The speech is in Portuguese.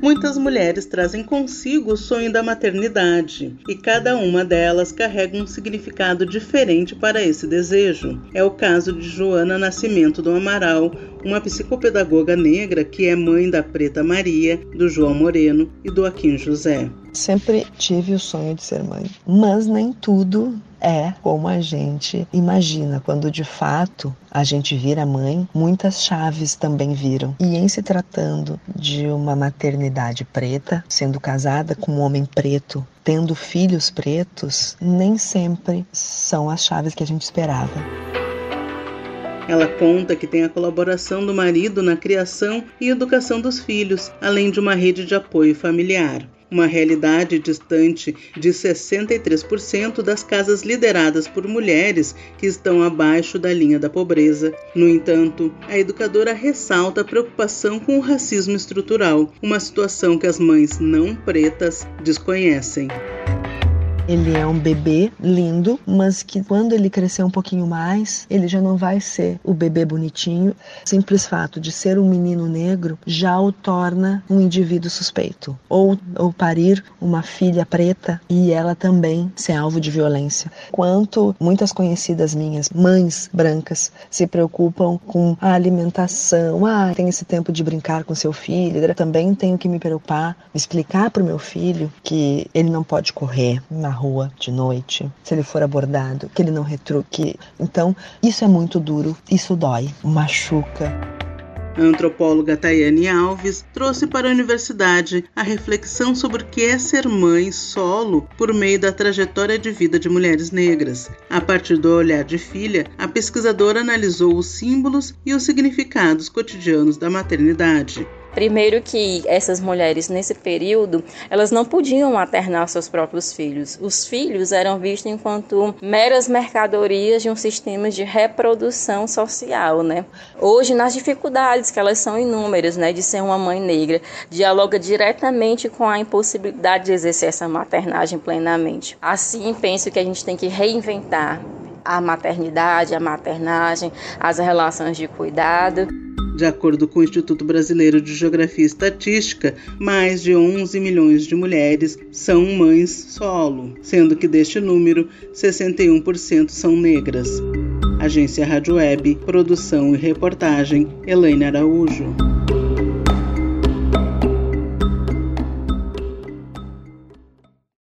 Muitas mulheres trazem consigo o sonho da maternidade e cada uma delas carrega um significado diferente para esse desejo. É o caso de Joana Nascimento do Amaral, uma psicopedagoga negra que é mãe da Preta Maria, do João Moreno e do Aquim José. Sempre tive o sonho de ser mãe, mas nem tudo é como a gente imagina. Quando de fato a gente vira mãe, muitas chaves também viram. E em se tratando de uma maternidade preta, sendo casada com um homem preto, tendo filhos pretos, nem sempre são as chaves que a gente esperava. Ela conta que tem a colaboração do marido na criação e educação dos filhos, além de uma rede de apoio familiar uma realidade distante de 63% das casas lideradas por mulheres que estão abaixo da linha da pobreza. No entanto, a educadora ressalta a preocupação com o racismo estrutural, uma situação que as mães não pretas desconhecem. Ele é um bebê lindo, mas que quando ele crescer um pouquinho mais, ele já não vai ser o bebê bonitinho. O simples fato de ser um menino negro já o torna um indivíduo suspeito. Ou, ou parir uma filha preta e ela também ser alvo de violência. Quanto muitas conhecidas minhas, mães brancas, se preocupam com a alimentação. Ah, tem esse tempo de brincar com seu filho. Também tenho que me preocupar, explicar para o meu filho que ele não pode correr na rua de noite, se ele for abordado, que ele não retruque. Então, isso é muito duro, isso dói, machuca. A antropóloga Tayane Alves trouxe para a universidade a reflexão sobre o que é ser mãe solo por meio da trajetória de vida de mulheres negras. A partir do olhar de filha, a pesquisadora analisou os símbolos e os significados cotidianos da maternidade. Primeiro que essas mulheres nesse período, elas não podiam maternar seus próprios filhos. Os filhos eram vistos enquanto meras mercadorias de um sistema de reprodução social, né? Hoje, nas dificuldades que elas são inúmeras, né, de ser uma mãe negra, dialoga diretamente com a impossibilidade de exercer essa maternagem plenamente. Assim, penso que a gente tem que reinventar a maternidade, a maternagem, as relações de cuidado. De acordo com o Instituto Brasileiro de Geografia e Estatística, mais de 11 milhões de mulheres são mães solo, sendo que deste número, 61% são negras. Agência Rádio Web, produção e reportagem, Elaine Araújo.